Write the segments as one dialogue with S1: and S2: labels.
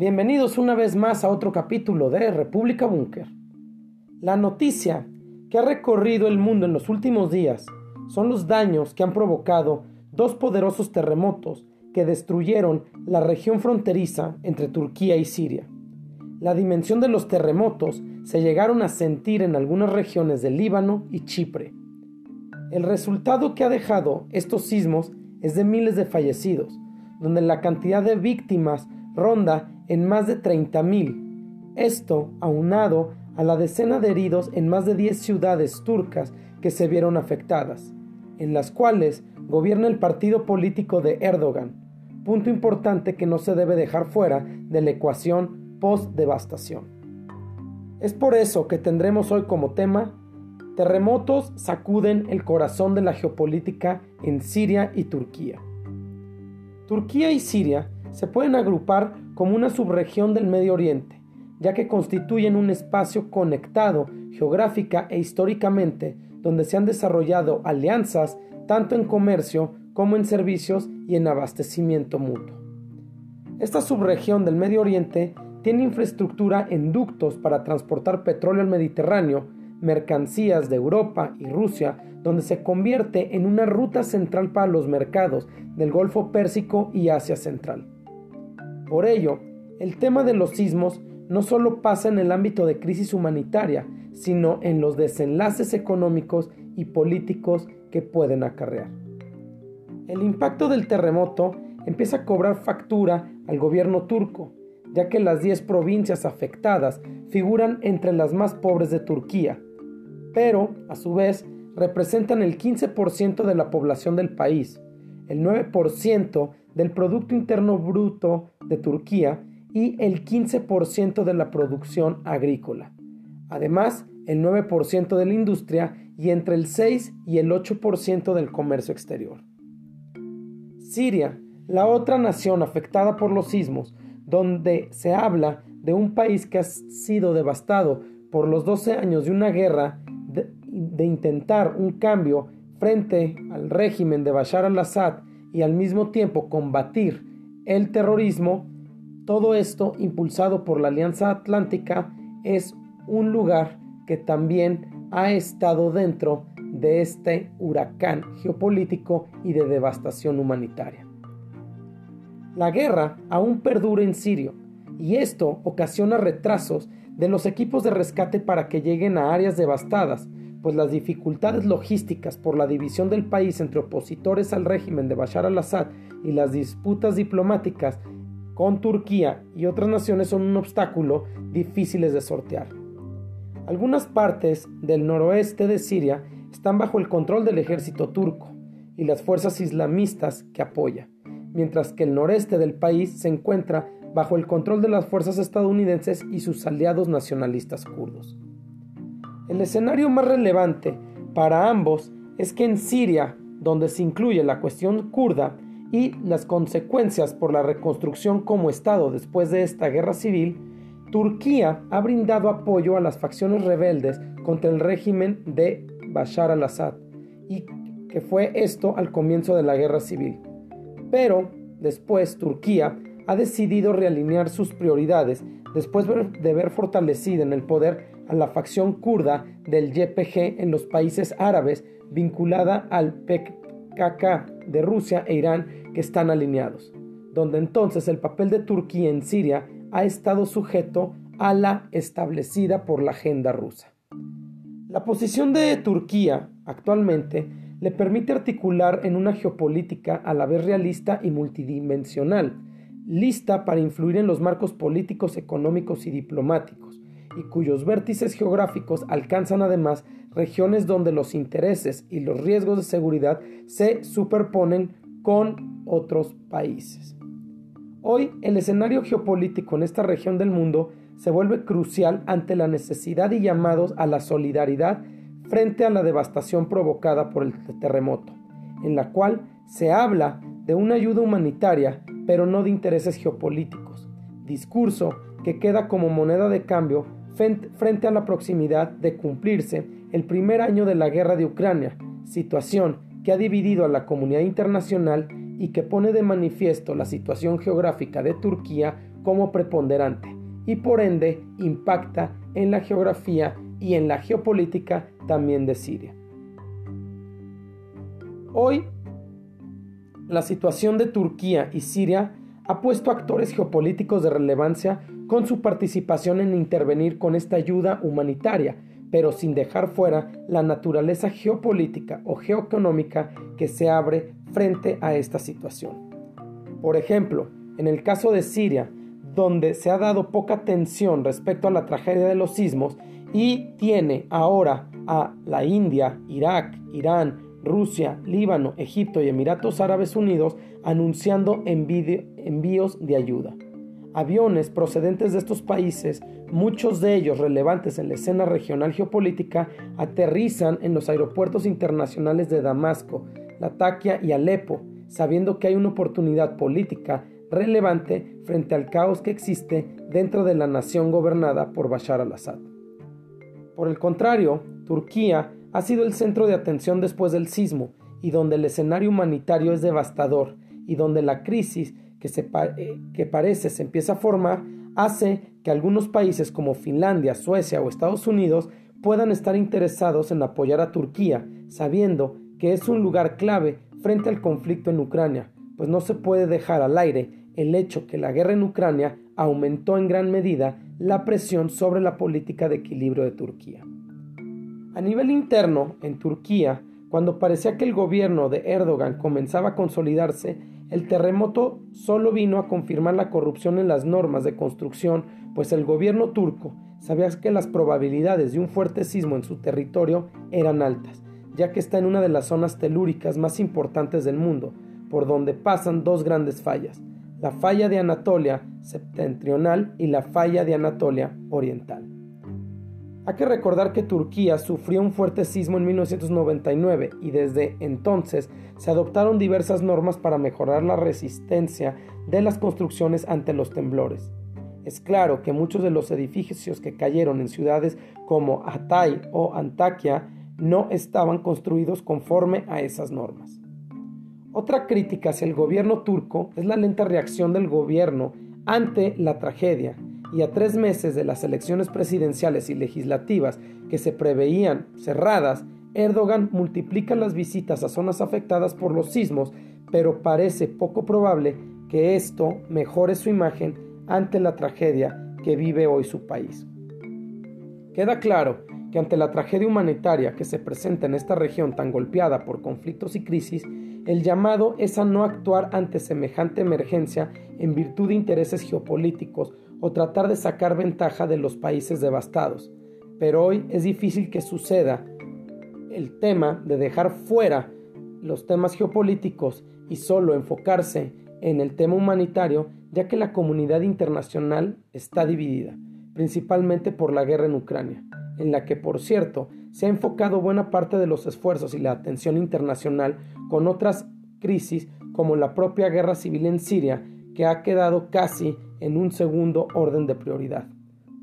S1: Bienvenidos una vez más a otro capítulo de República Búnker. La noticia que ha recorrido el mundo en los últimos días son los daños que han provocado dos poderosos terremotos que destruyeron la región fronteriza entre Turquía y Siria. La dimensión de los terremotos se llegaron a sentir en algunas regiones del Líbano y Chipre. El resultado que ha dejado estos sismos es de miles de fallecidos, donde la cantidad de víctimas ronda en más de 30.000. Esto aunado a la decena de heridos en más de 10 ciudades turcas que se vieron afectadas, en las cuales gobierna el partido político de Erdogan, punto importante que no se debe dejar fuera de la ecuación post-devastación. Es por eso que tendremos hoy como tema Terremotos sacuden el corazón de la geopolítica en Siria y Turquía. Turquía y Siria se pueden agrupar como una subregión del Medio Oriente, ya que constituyen un espacio conectado geográfica e históricamente donde se han desarrollado alianzas tanto en comercio como en servicios y en abastecimiento mutuo. Esta subregión del Medio Oriente tiene infraestructura en ductos para transportar petróleo al Mediterráneo, mercancías de Europa y Rusia, donde se convierte en una ruta central para los mercados del Golfo Pérsico y Asia Central. Por ello, el tema de los sismos no solo pasa en el ámbito de crisis humanitaria, sino en los desenlaces económicos y políticos que pueden acarrear. El impacto del terremoto empieza a cobrar factura al gobierno turco, ya que las 10 provincias afectadas figuran entre las más pobres de Turquía, pero, a su vez, representan el 15% de la población del país, el 9% del Producto Interno Bruto de Turquía y el 15% de la producción agrícola. Además, el 9% de la industria y entre el 6 y el 8% del comercio exterior. Siria, la otra nación afectada por los sismos, donde se habla de un país que ha sido devastado por los 12 años de una guerra, de, de intentar un cambio frente al régimen de Bashar al-Assad y al mismo tiempo combatir el terrorismo, todo esto impulsado por la Alianza Atlántica es un lugar que también ha estado dentro de este huracán geopolítico y de devastación humanitaria. La guerra aún perdura en Sirio y esto ocasiona retrasos de los equipos de rescate para que lleguen a áreas devastadas, pues las dificultades logísticas por la división del país entre opositores al régimen de Bashar al-Assad y las disputas diplomáticas con Turquía y otras naciones son un obstáculo difíciles de sortear. Algunas partes del noroeste de Siria están bajo el control del ejército turco y las fuerzas islamistas que apoya, mientras que el noreste del país se encuentra bajo el control de las fuerzas estadounidenses y sus aliados nacionalistas kurdos. El escenario más relevante para ambos es que en Siria, donde se incluye la cuestión kurda y las consecuencias por la reconstrucción como Estado después de esta guerra civil, Turquía ha brindado apoyo a las facciones rebeldes contra el régimen de Bashar al-Assad y que fue esto al comienzo de la guerra civil. Pero después Turquía ha decidido realinear sus prioridades después de ver fortalecida en el poder a la facción kurda del YPG en los países árabes vinculada al PKK de Rusia e Irán que están alineados, donde entonces el papel de Turquía en Siria ha estado sujeto a la establecida por la agenda rusa. La posición de Turquía actualmente le permite articular en una geopolítica a la vez realista y multidimensional, lista para influir en los marcos políticos, económicos y diplomáticos, y cuyos vértices geográficos alcanzan además regiones donde los intereses y los riesgos de seguridad se superponen con otros países. Hoy el escenario geopolítico en esta región del mundo se vuelve crucial ante la necesidad y llamados a la solidaridad frente a la devastación provocada por el terremoto, en la cual se habla de una ayuda humanitaria, pero no de intereses geopolíticos, discurso que queda como moneda de cambio frente a la proximidad de cumplirse el primer año de la guerra de Ucrania, situación que ha dividido a la comunidad internacional y que pone de manifiesto la situación geográfica de Turquía como preponderante y por ende impacta en la geografía y en la geopolítica también de Siria. Hoy, la situación de Turquía y Siria ha puesto actores geopolíticos de relevancia con su participación en intervenir con esta ayuda humanitaria, pero sin dejar fuera la naturaleza geopolítica o geoeconómica que se abre frente a esta situación. Por ejemplo, en el caso de Siria, donde se ha dado poca atención respecto a la tragedia de los sismos y tiene ahora a la India, Irak, Irán, Rusia, Líbano, Egipto y Emiratos Árabes Unidos anunciando envíos de ayuda. Aviones procedentes de estos países, muchos de ellos relevantes en la escena regional geopolítica, aterrizan en los aeropuertos internacionales de Damasco, Latakia y Alepo, sabiendo que hay una oportunidad política relevante frente al caos que existe dentro de la nación gobernada por Bashar al-Assad. Por el contrario, Turquía ha sido el centro de atención después del sismo y donde el escenario humanitario es devastador y donde la crisis que, eh, que parece se empieza a formar hace que algunos países como Finlandia, Suecia o Estados Unidos puedan estar interesados en apoyar a Turquía, sabiendo que es un lugar clave frente al conflicto en Ucrania, pues no se puede dejar al aire el hecho que la guerra en Ucrania aumentó en gran medida la presión sobre la política de equilibrio de Turquía. A nivel interno, en Turquía, cuando parecía que el gobierno de Erdogan comenzaba a consolidarse, el terremoto solo vino a confirmar la corrupción en las normas de construcción, pues el gobierno turco sabía que las probabilidades de un fuerte sismo en su territorio eran altas, ya que está en una de las zonas telúricas más importantes del mundo, por donde pasan dos grandes fallas, la falla de Anatolia septentrional y la falla de Anatolia oriental. Hay que recordar que Turquía sufrió un fuerte sismo en 1999 y desde entonces se adoptaron diversas normas para mejorar la resistencia de las construcciones ante los temblores. Es claro que muchos de los edificios que cayeron en ciudades como Hatay o Antakya no estaban construidos conforme a esas normas. Otra crítica hacia el gobierno turco es la lenta reacción del gobierno ante la tragedia y a tres meses de las elecciones presidenciales y legislativas que se preveían cerradas, Erdogan multiplica las visitas a zonas afectadas por los sismos, pero parece poco probable que esto mejore su imagen ante la tragedia que vive hoy su país. Queda claro que ante la tragedia humanitaria que se presenta en esta región tan golpeada por conflictos y crisis, el llamado es a no actuar ante semejante emergencia en virtud de intereses geopolíticos o tratar de sacar ventaja de los países devastados. Pero hoy es difícil que suceda el tema de dejar fuera los temas geopolíticos y solo enfocarse en el tema humanitario, ya que la comunidad internacional está dividida, principalmente por la guerra en Ucrania, en la que, por cierto, se ha enfocado buena parte de los esfuerzos y la atención internacional con otras crisis como la propia guerra civil en Siria, que ha quedado casi en un segundo orden de prioridad.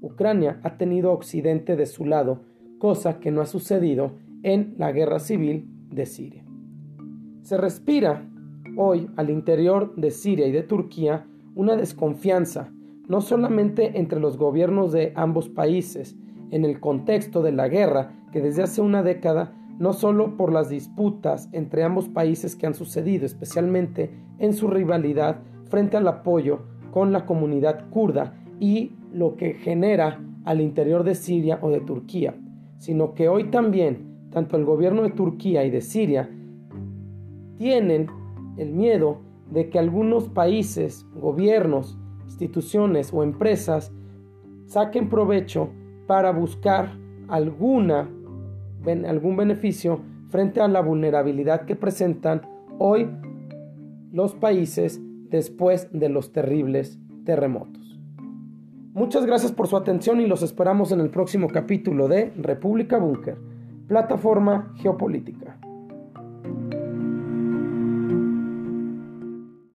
S1: Ucrania ha tenido a Occidente de su lado, cosa que no ha sucedido en la guerra civil de Siria. Se respira hoy al interior de Siria y de Turquía una desconfianza, no solamente entre los gobiernos de ambos países, en el contexto de la guerra que desde hace una década, no solo por las disputas entre ambos países que han sucedido, especialmente en su rivalidad frente al apoyo con la comunidad kurda y lo que genera al interior de Siria o de Turquía, sino que hoy también tanto el gobierno de Turquía y de Siria tienen el miedo de que algunos países, gobiernos, instituciones o empresas saquen provecho para buscar alguna, algún beneficio frente a la vulnerabilidad que presentan hoy los países después de los terribles terremotos. Muchas gracias por su atención y los esperamos en el próximo capítulo de República Búnker, plataforma geopolítica.